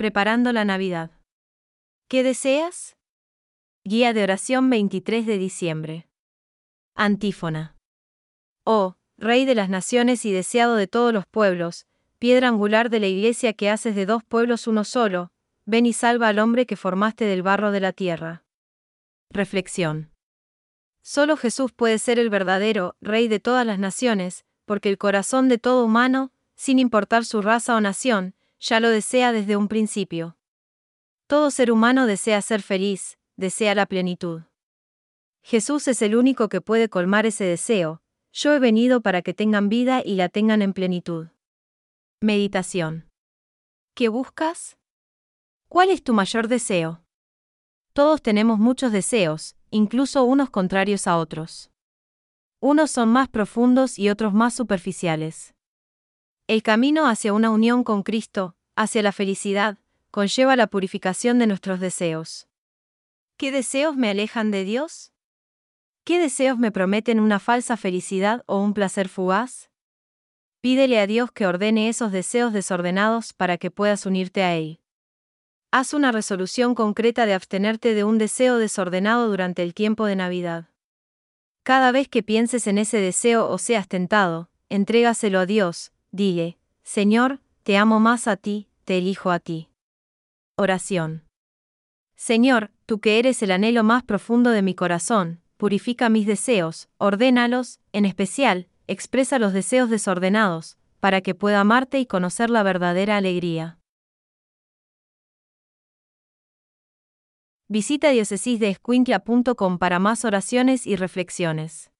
Preparando la Navidad. ¿Qué deseas? Guía de oración 23 de diciembre. Antífona. Oh, Rey de las naciones y deseado de todos los pueblos, piedra angular de la iglesia que haces de dos pueblos uno solo, ven y salva al hombre que formaste del barro de la tierra. Reflexión. Solo Jesús puede ser el verdadero Rey de todas las naciones, porque el corazón de todo humano, sin importar su raza o nación, ya lo desea desde un principio. Todo ser humano desea ser feliz, desea la plenitud. Jesús es el único que puede colmar ese deseo, yo he venido para que tengan vida y la tengan en plenitud. Meditación. ¿Qué buscas? ¿Cuál es tu mayor deseo? Todos tenemos muchos deseos, incluso unos contrarios a otros. Unos son más profundos y otros más superficiales. El camino hacia una unión con Cristo, hacia la felicidad, conlleva la purificación de nuestros deseos. ¿Qué deseos me alejan de Dios? ¿Qué deseos me prometen una falsa felicidad o un placer fugaz? Pídele a Dios que ordene esos deseos desordenados para que puedas unirte a Él. Haz una resolución concreta de abstenerte de un deseo desordenado durante el tiempo de Navidad. Cada vez que pienses en ese deseo o seas tentado, entrégaselo a Dios, dile, Señor, te amo más a ti, te elijo a ti. Oración. Señor, tú que eres el anhelo más profundo de mi corazón, purifica mis deseos, ordénalos, en especial, expresa los deseos desordenados, para que pueda amarte y conocer la verdadera alegría. Visita diocesisdeescuintla.com para más oraciones y reflexiones.